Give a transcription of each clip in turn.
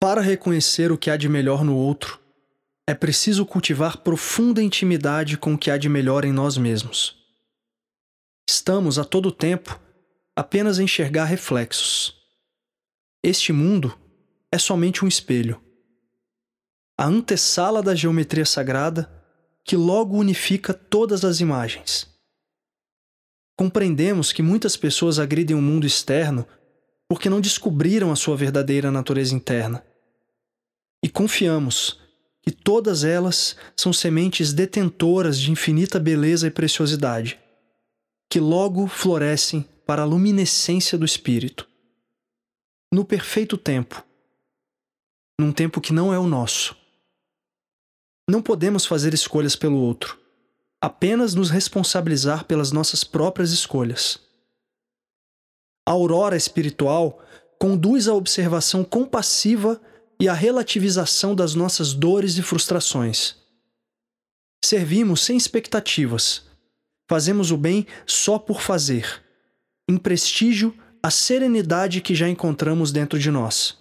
Para reconhecer o que há de melhor no outro, é preciso cultivar profunda intimidade com o que há de melhor em nós mesmos. Estamos a todo tempo apenas a enxergar reflexos. Este mundo é somente um espelho. A antessala da geometria sagrada que logo unifica todas as imagens. Compreendemos que muitas pessoas agridem o mundo externo porque não descobriram a sua verdadeira natureza interna. Confiamos que todas elas são sementes detentoras de infinita beleza e preciosidade, que logo florescem para a luminescência do espírito. No perfeito tempo, num tempo que não é o nosso. Não podemos fazer escolhas pelo outro, apenas nos responsabilizar pelas nossas próprias escolhas. A aurora espiritual conduz à observação compassiva e à relativização das nossas dores e frustrações. Servimos sem expectativas. Fazemos o bem só por fazer, em prestígio à serenidade que já encontramos dentro de nós.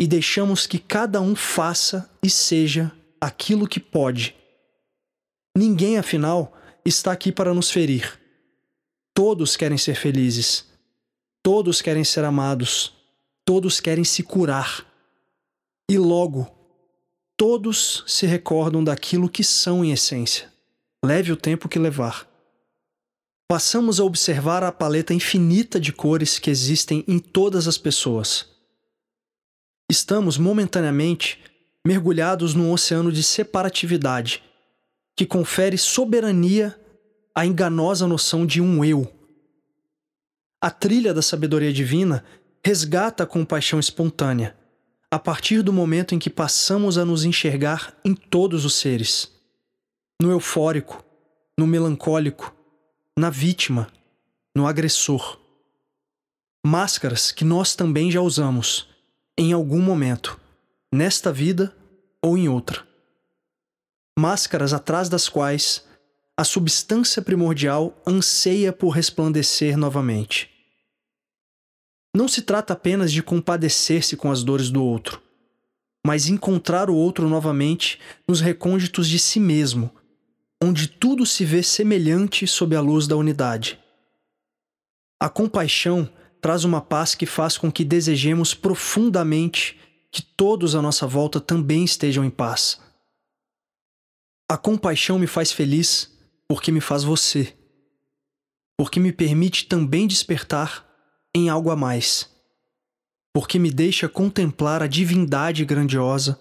E deixamos que cada um faça e seja aquilo que pode. Ninguém, afinal, está aqui para nos ferir. Todos querem ser felizes. Todos querem ser amados. Todos querem se curar. E logo, todos se recordam daquilo que são em essência. Leve o tempo que levar. Passamos a observar a paleta infinita de cores que existem em todas as pessoas. Estamos momentaneamente mergulhados num oceano de separatividade que confere soberania à enganosa noção de um eu. A trilha da sabedoria divina resgata a compaixão espontânea, a partir do momento em que passamos a nos enxergar em todos os seres no eufórico, no melancólico, na vítima, no agressor. Máscaras que nós também já usamos, em algum momento, nesta vida ou em outra. Máscaras atrás das quais a substância primordial anseia por resplandecer novamente. Não se trata apenas de compadecer-se com as dores do outro, mas encontrar o outro novamente nos recônditos de si mesmo, onde tudo se vê semelhante sob a luz da unidade. A compaixão traz uma paz que faz com que desejemos profundamente que todos à nossa volta também estejam em paz. A compaixão me faz feliz porque me faz você, porque me permite também despertar em algo a mais, porque me deixa contemplar a divindade grandiosa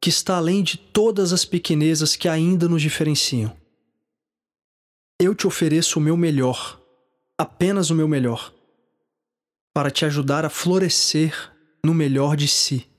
que está além de todas as pequenezas que ainda nos diferenciam. Eu te ofereço o meu melhor, apenas o meu melhor, para te ajudar a florescer no melhor de si